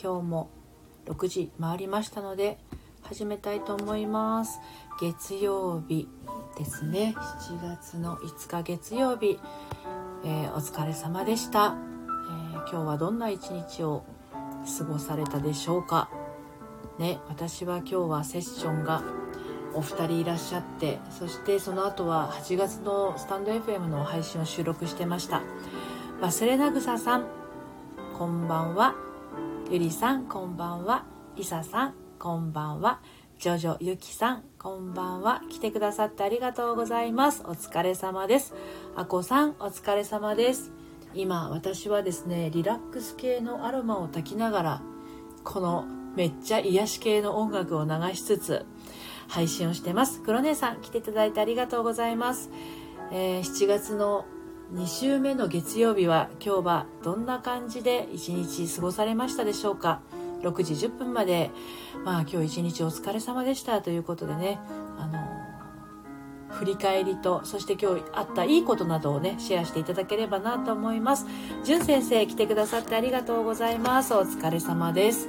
今日も6時回りましたので始めたいと思います。月曜日ですね。7月の5日月曜日、えー、お疲れ様でした、えー、今日はどんな一日を過ごされたでしょうか。ね私は今日はセッションがお二人いらっしゃってそしてその後は8月のスタンド FM の配信を収録してました。忘れなぐささんこんばんは。ゆりさんこんばんは。りささんこんばんは。ジョジョゆきさんこんばんは。来てくださってありがとうございます。お疲れ様です。あこさんお疲れ様です。今私はですねリラックス系のアロマを焚きながらこのめっちゃ癒し系の音楽を流しつつ配信をしてます。黒姉さん来ていただいてありがとうございます、えー、7月の2週目の月曜日は今日はどんな感じで一日過ごされましたでしょうか？6時10分まで。まあ今日一日お疲れ様でした。ということでねあの振り返りとそして今日あったいいことなどをねシェアしていただければなと思います。じゅん先生来てくださってありがとうございます。お疲れ様です。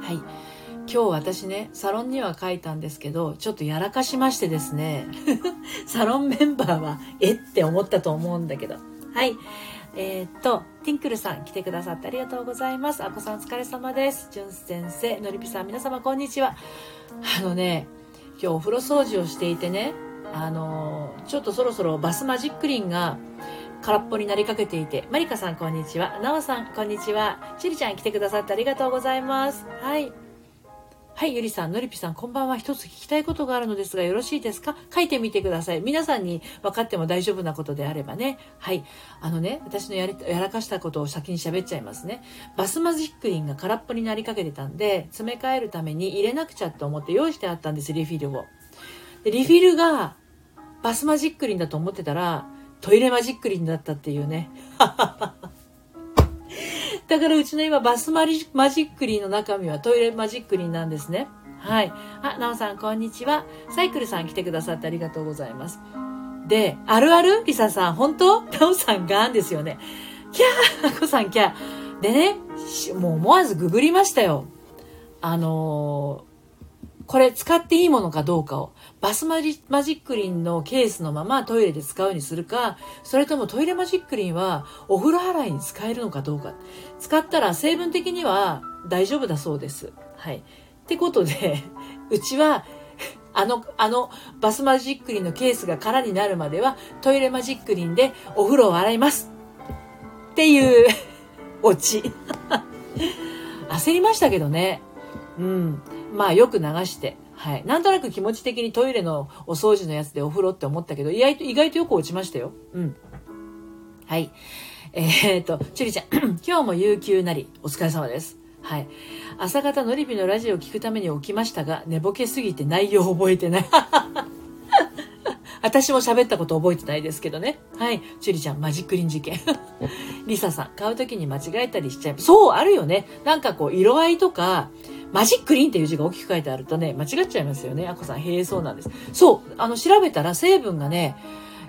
はい。今日私ね、サロンには書いたんですけど、ちょっとやらかしましてですね、サロンメンバーは、えって思ったと思うんだけど。はい。えー、っと、ティンクルさん来てくださってありがとうございます。あこさんお疲れ様です。じゅん先生、のりぴさん皆様こんにちは。あのね、今日お風呂掃除をしていてね、あのちょっとそろそろバスマジックリンが空っぽになりかけていて、マリカさんこんにちは。なおさんこんにちは。ちりちゃん来てくださってありがとうございます。はい。はい、ゆりさん、のりぴさん、こんばんは。一つ聞きたいことがあるのですが、よろしいですか？書いてみてください。皆さんに分かっても大丈夫なことであればね。はい。あのね、私のやり、やらかしたことを先に喋っちゃいますね。バスマジックリンが空っぽになりかけてたんで、詰め替えるために入れなくちゃと思って用意してあったんです、リフィルを。で、リフィルが、バスマジックリンだと思ってたら、トイレマジックリンだったっていうね。だからうちの今バスマリマジックリーの中身はトイレマジックリンなんですね。はい。あ、なおさん、こんにちは。サイクルさん来てくださってありがとうございます。で、あるある？リサさん、本当？なおさんがんですよね。キャーあこさんキャー。でね、もう思わずググりましたよ。あのー、これ使っていいものかどうかを。バスマジックリンのケースのままトイレで使うにするか、それともトイレマジックリンはお風呂洗いに使えるのかどうか。使ったら成分的には大丈夫だそうです。はい。ってことで、うちは、あの、あの、バスマジックリンのケースが空になるまでは、トイレマジックリンでお風呂を洗います。っていう、オチ。焦りましたけどね。うん。まあよく流して。はい。なんとなく気持ち的にトイレのお掃除のやつでお風呂って思ったけど、意外と、意外とよく落ちましたよ。うん。はい。えー、っと、ちゅりちゃん、今日も有給なり、お疲れ様です。はい。朝方のりびのラジオを聞くために起きましたが、寝ぼけすぎて内容を覚えてない。私も喋ったこと覚えてないですけどね。はい。ちゅりちゃん、マジックリン事件。りささん、買うときに間違えたりしちゃう。そう、あるよね。なんかこう、色合いとか、マジックリンっていう字が大きく書いてあるとね、間違っちゃいますよね。あこさん、へえ、そうなんです。そう、あの、調べたら成分がね、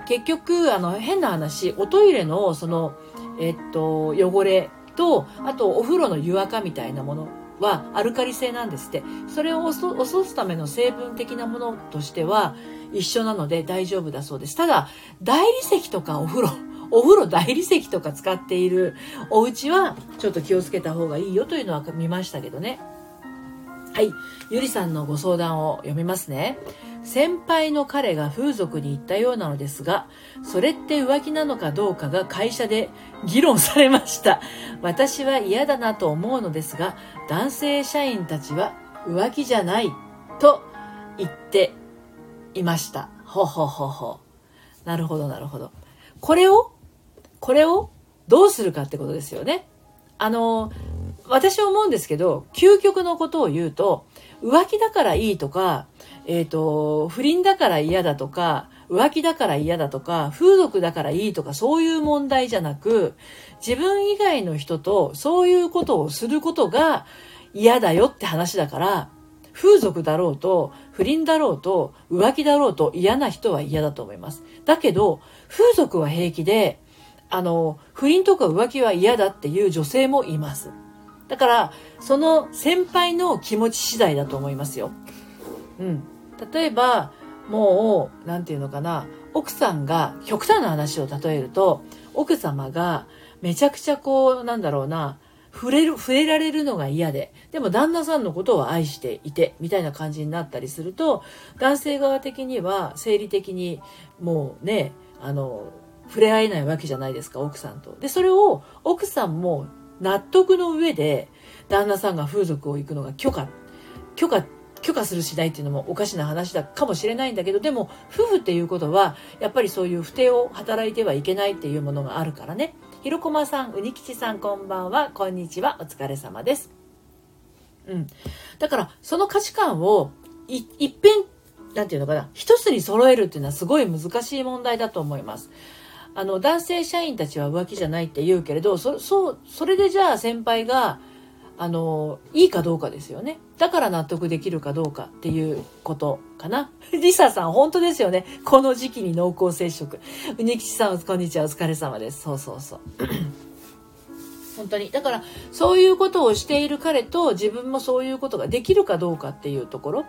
結局、あの、変な話、おトイレの、その、えっと、汚れと、あと、お風呂の湯垢みたいなものは、アルカリ性なんですって。それを落とすための成分的なものとしては、一緒なので大丈夫だそうです。ただ、大理石とかお風呂、お風呂大理石とか使っているお家は、ちょっと気をつけた方がいいよというのは見ましたけどね。はい。ゆりさんのご相談を読みますね。先輩の彼が風俗に行ったようなのですが、それって浮気なのかどうかが会社で議論されました。私は嫌だなと思うのですが、男性社員たちは浮気じゃないと言っていました。ほほほほ。なるほど、なるほど。これを、これをどうするかってことですよね。あの、私は思うんですけど、究極のことを言うと、浮気だからいいとか、えっ、ー、と、不倫だから嫌だとか、浮気だから嫌だとか、風俗だからいいとか、そういう問題じゃなく、自分以外の人とそういうことをすることが嫌だよって話だから、風俗だろうと、不倫だろうと、浮気だろうと嫌な人は嫌だと思います。だけど、風俗は平気で、あの、不倫とか浮気は嫌だっていう女性もいます。だからその先輩の気持ち次第だと思いますよ。うん、例えばもう何て言うのかな奥さんが極端な話を例えると奥様がめちゃくちゃこうなんだろうな触れる、触れられるのが嫌で、でも旦那さんのことを愛していて、みたいな感じになったりすると、男性側的には生理的にもうね、あの、触れ合えないわけじゃないですか、奥さんと。で、それを奥さんも納得の上で、旦那さんが風俗を行くのが許可、許可、許可するしないっていうのもおかしな話だかもしれないんだけど、でも夫婦っていうことは、やっぱりそういう不定を働いてはいけないっていうものがあるからね。ひろこまさん、うにきちさん、こんばんは。こんにちは。お疲れ様です。うん。だから、その価値観をい、いっぺん、なんていうのかな、一つに揃えるっていうのはすごい難しい問題だと思います。あの、男性社員たちは浮気じゃないって言うけれど、そ、そう、それでじゃあ先輩が、あの、いいかどうかですよね。だから納得できるかどうかっていうことかな。リサさん、本当ですよね。この時期に濃厚接触。うにきちさん、こんにちは。お疲れ様です。そうそうそう。本当に。だから、そういうことをしている彼と自分もそういうことができるかどうかっていうところ、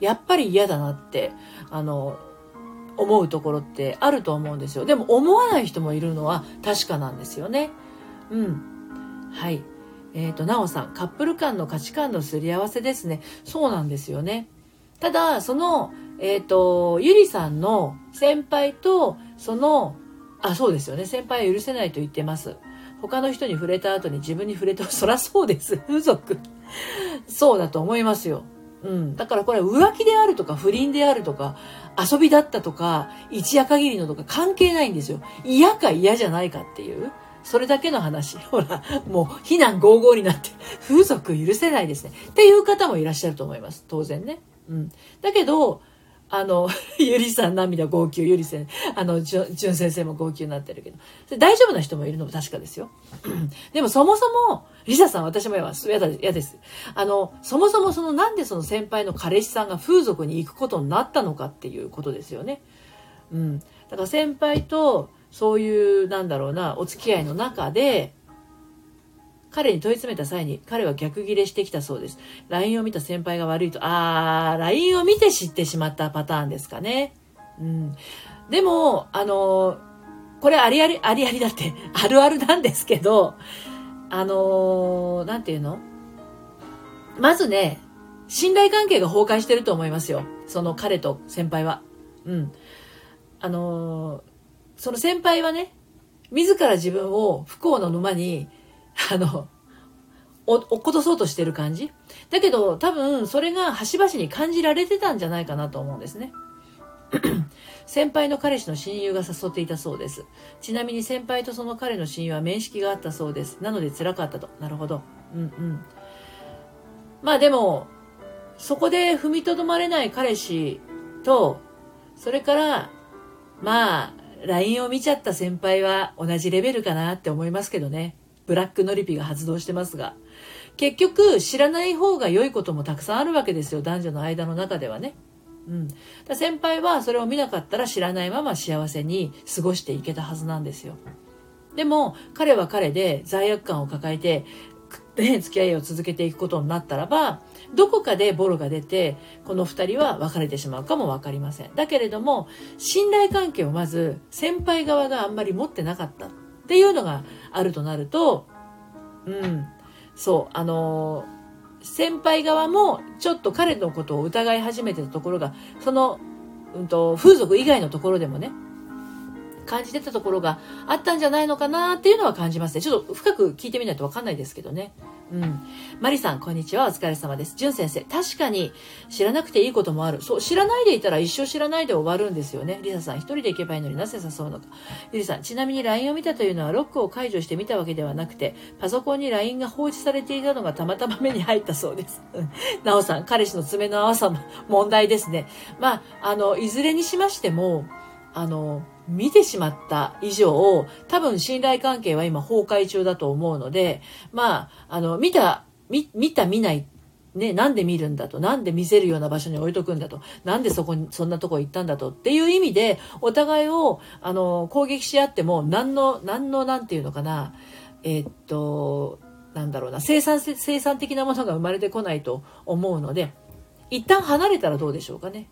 やっぱり嫌だなって、あの、思うところってあると思うんですよ。でも思わない人もいるのは確かなんですよね。うん。はい。えっ、ー、と、なおさん、カップル間の価値観のすり合わせですね。そうなんですよね。ただ、その、えっ、ー、と、ゆりさんの先輩と、その、あ、そうですよね。先輩は許せないと言ってます。他の人に触れた後に自分に触れて、そらそうです。風俗。そうだと思いますよ。うん。だからこれ浮気であるとか不倫であるとか遊びだったとか一夜限りのとか関係ないんですよ。嫌か嫌じゃないかっていう。それだけの話。ほら、もう非難合々になって、風俗許せないですね。っていう方もいらっしゃると思います。当然ね。うん。だけど、あの、ゆりさん涙号泣、ゆりせん、あの、じゅん先生も号泣になってるけど、大丈夫な人もいるのも確かですよ。でもそもそも、リサさん私も嫌だ、嫌です。あの、そもそもそのなんでその先輩の彼氏さんが風俗に行くことになったのかっていうことですよね。うん。だから先輩とそういう、なんだろうな、お付き合いの中で、彼に問い詰めた際に、彼は逆ギレしてきたそうです。LINE を見た先輩が悪いと、あー、LINE を見て知ってしまったパターンですかね。うん。でも、あの、これありあり、ありありだって、あるあるなんですけど、あのなんていうの？まずね、信頼関係が崩壊してると思いますよ。その彼と先輩は。うん。あのその先輩はね、自ら自分を不幸の沼に、あの、落っことそうとしてる感じ？だけど多分それが端々に感じられてたんじゃないかなと思うんですね。先輩の彼氏の親友が誘っていたそうです。ちなみに先輩とその彼の親友は面識があったそうです。なので辛かったと。なるほど。うんうん。まあでも、そこで踏みとどまれない彼氏と、それから、まあ、LINE を見ちゃった先輩は同じレベルかなって思いますけどね。ブラックノリピが発動してますが。結局、知らない方が良いこともたくさんあるわけですよ。男女の間の中ではね。うん。だ先輩はそれを見なかったら知らないまま幸せに過ごしていけたはずなんですよ。でも、彼は彼で罪悪感を抱えて、ね、付き合いを続けていくことになったらば、どこかでボロが出て、この二人は別れてしまうかもわかりません。だけれども、信頼関係をまず先輩側があんまり持ってなかったっていうのがあるとなると、うん、そう、あの先輩側もちょっと彼のことを疑い始めてたところが、その、うんと、風俗以外のところでもね、感じてたところがあったんじゃないのかなっていうのは感じますね。ちょっと深く聞いてみないとわかんないですけどね。うん。マリさん、こんにちは。お疲れ様です。じゅん先生、確かに知らなくていいこともある。そう、知らないでいたら一生知らないで終わるんですよね。リサさん、一人で行けばいいのになぜ誘うのか。ゆりさん、ちなみに LINE を見たというのはロックを解除して見たわけではなくて、パソコンに LINE が放置されていたのがたまたま目に入ったそうです。なおさん、彼氏の爪の青さも問題ですね。まあ、あの、いずれにしましても、あの、見てしまった以上、多分信頼関係は今崩壊中だと思うので、まあ、あの、見た、見、見た見ない、ね、なんで見るんだと、なんで見せるような場所に置いとくんだと、なんでそこに、そんなとこ行ったんだとっていう意味で、お互いを、あの、攻撃し合っても、何の、何の、なんていうのかな、えー、っと、なんだろうな、生産、生産的なものが生まれてこないと思うので、一旦離れたらどうでしょうかね。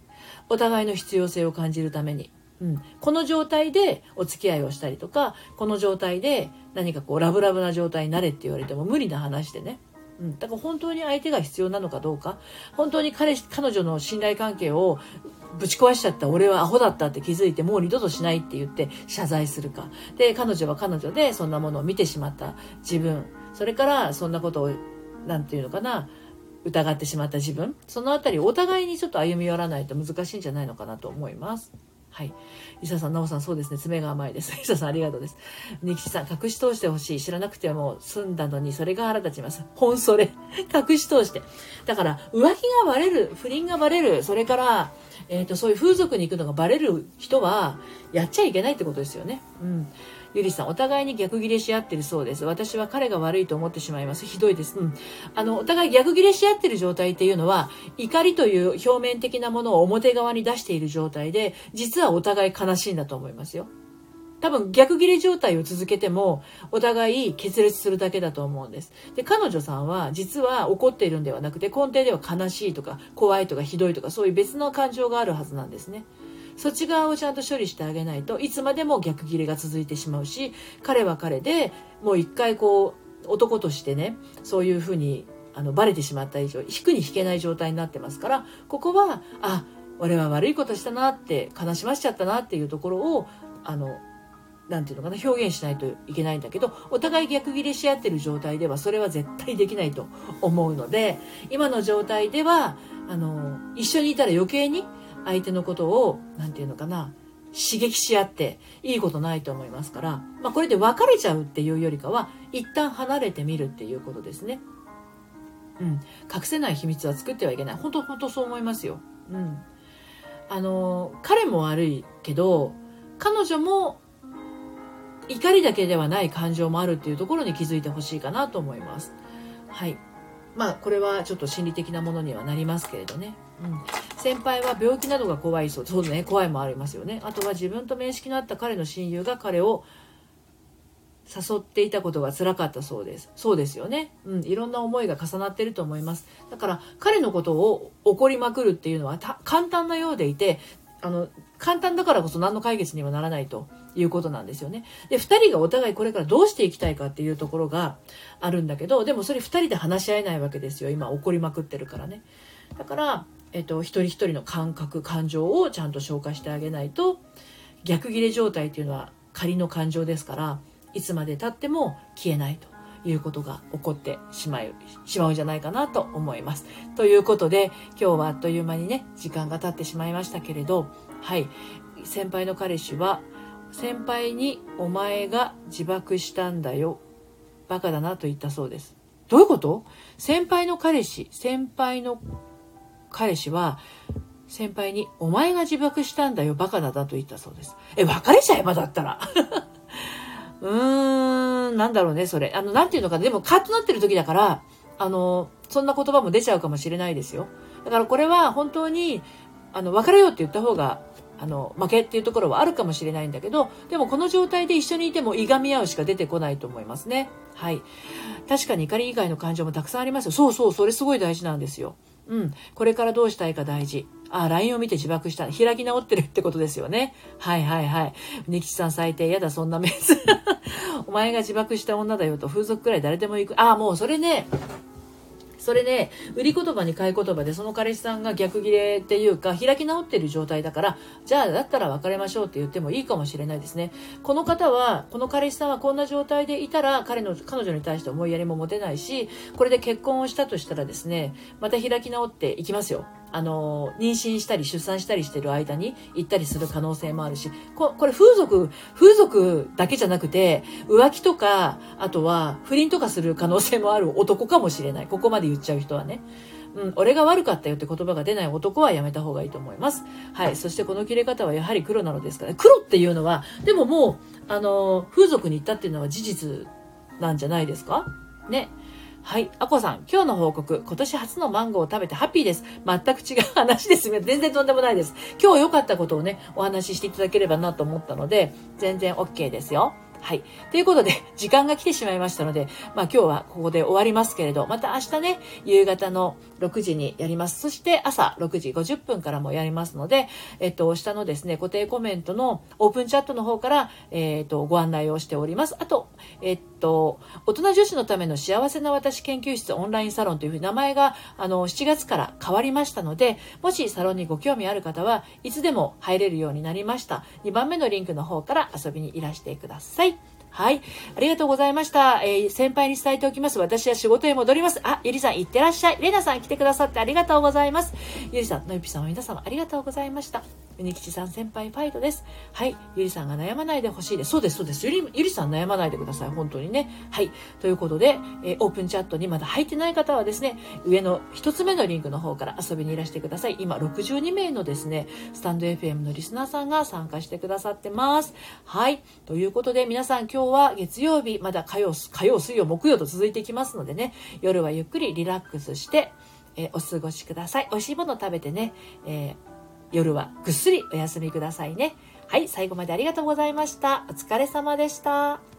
お互いの必要性を感じるために。うん、この状態でお付き合いをしたりとか、この状態で何かこうラブラブな状態になれって言われても無理な話でね。うん、だから本当に相手が必要なのかどうか、本当に彼彼女の信頼関係をぶち壊しちゃった俺はアホだったって気づいてもう二度としないって言って謝罪するか。で、彼女は彼女でそんなものを見てしまった自分。それからそんなことを、なんていうのかな、疑ってしまった自分。そのあたりお互いにちょっと歩み寄らないと難しいんじゃないのかなと思います。はい。伊佐さん、ナオさん、そうですね。爪が甘いです。伊佐さん、ありがとうです。ニキシさん、隠し通してほしい。知らなくても済んだのに、それが腹立ちます。本それ。隠し通して。だから、浮気がバレる、不倫がバレる、それから、えっ、ー、と、そういう風俗に行くのがバレる人は、やっちゃいけないってことですよね。うん。ゆりさん、お互いに逆ギレし合ってるそうです。私は彼が悪いと思ってしまいます。ひどいです。うん。あの、お互い逆ギレし合ってる状態っていうのは、怒りという表面的なものを表側に出している状態で、実はお互い悲しいんだと思いますよ。多分逆ギレ状態を続けてもお互い決裂するだけだと思うんです。で、彼女さんは実は怒っているんではなくて根底では悲しいとか怖いとかひどいとかそういう別の感情があるはずなんですね。そっち側をちゃんと処理してあげないといつまでも逆ギレが続いてしまうし彼は彼でもう一回こう男としてねそういうふうにあのバレてしまった以上引くに引けない状態になってますからここはあ俺は悪いことしたなって悲しませちゃったなっていうところをあのなんていうのかな表現しないといけないんだけどお互い逆ギレし合ってる状態ではそれは絶対できないと思うので今の状態ではあの一緒にいたら余計に相手のことを何て言うのかな刺激し合っていいことないと思いますから、まあ、これで別れちゃうっていうよりかは一旦離れてみるっていうことですね。うん、隠せない秘密は作ってはいけない本当本当そう思いますよ。うん、あの彼も悪いけど彼女も怒りだけではない感情もあるっていうところに気づいてほしいかなと思います。はい。まあこれはちょっと心理的なものにはなりますけれどね。うん、先輩は病気などが怖いそうそうね怖いもありますよねあとは自分と面識のあった彼の親友が彼を誘っていたことが辛かったそうですそうですよねうんいろんな思いが重なってると思いますだから彼のことを怒りまくるっていうのは簡単なようでいてあの簡単だからこそ何の解決にもならないということなんですよね。で、2人がお互いこれからどうしていきたいかっていうところがあるんだけど、でもそれ2人で話し合えないわけですよ。今怒りまくってるからね。だから、えっと、一人一人の感覚感情をちゃんと消化してあげないと逆ギレ状態っていうのは仮の感情ですからいつまでたっても消えないということが起こってしまうしまうんじゃないかなと思います。ということで今日はあっという間にね時間が経ってしまいましたけれどはい先輩の彼氏は先輩にお前が自爆したんだよバカだなと言ったそうです。どういうこと？先輩の彼氏先輩の彼氏は先輩に、お前が自爆したんだよ、バカだなと言ったそうです。え、別れちゃえばだったら。うーん、なんだろうね、それ。あの、なんていうのかな。でも、カッとなってる時だから、あの、そんな言葉も出ちゃうかもしれないですよ。だからこれは本当に、あの、別れようって言った方が、あの、負けっていうところはあるかもしれないんだけど、でもこの状態で一緒にいてもいがみ合うしか出てこないと思いますね。はい。確かに怒り以外の感情もたくさんありますよ。そうそう、それすごい大事なんですよ。うん。これからどうしたいか大事。あ、LINE を見て自爆した。開き直ってるってことですよね。はいはいはい。ニキさん最低。やだ、そんなメンズ。お前が自爆した女だよと風俗くらい誰でも行く。あ、もうそれね、それで、売り言葉に買い言葉で、その彼氏さんが逆ギレっていうか、開き直ってる状態だから、じゃあ、だったら別れましょうって言ってもいいかもしれないですね。この方は、この彼氏さんはこんな状態でいたら、彼の、彼女に対して思いやりも持てないし、これで結婚をしたとしたらですね、また開き直っていきますよ。あの、妊娠したり出産したりしてる間に行ったりする可能性もあるし、ここれ風俗、風俗だけじゃなくて、浮気とか、あとは不倫とかする可能性もある男かもしれない。ここまで言っちゃう人はね。うん、俺が悪かったよって言葉が出ない男はやめた方がいいと思います。はい。そしてこの切れ方はやはり黒なのですから、黒っていうのは、でももう、あの、風俗に行ったっていうのは事実なんじゃないですか？ね。はい。あこさん、今日の報告。今年初のマンゴーを食べてハッピーです。全く違う話ですね。全然とんでもないです。今日良かったことをね、お話ししていただければなと思ったので、全然 OK ですよ。はい。ということで、時間が来てしまいましたので、まあ今日はここで終わりますけれど、また明日ね、夕方の6時にやります。そして朝6時50分からもやりますので、えっと、下のですね、固定コメントのオープンチャットの方から、えっと、ご案内をしております。あと、えっと、大人女子のための幸せな私研究室オンラインサロンというふうに名前が、あの、7月から変わりましたので、もしサロンにご興味ある方はいつでも入れるようになりました。2番目のリンクの方から遊びにいらしてください。はい。ありがとうございました。えー、先輩に伝えておきます。私は仕事へ戻ります。あ、ゆりさん、いってらっしゃい。れなさん、来てくださってありがとうございます。ゆりさん、のゆぴさん、皆様、ありがとうございました。ゆにきちさん、先輩、ファイトです。はい。ゆりさんが悩まないでほしいです。そうです、そうです。ゆり、ゆりさん悩まないでください。本当にね。はい。ということで、えー、オープンチャットにまだ入ってない方はですね、上の一つ目のリンクの方から遊びにいらしてください。今、62名のですね、スタンド FM のリスナーさんが参加してくださってます。はい。ということで、皆さん、今日は月曜日、まだ火曜、火曜、水曜、木曜と続いていきますのでね、夜はゆっくりリラックスして、えー、お過ごしください。美味しいもの食べてね、えー、夜はぐっすりお休みくださいね。はい、最後までありがとうございました。お疲れ様でした。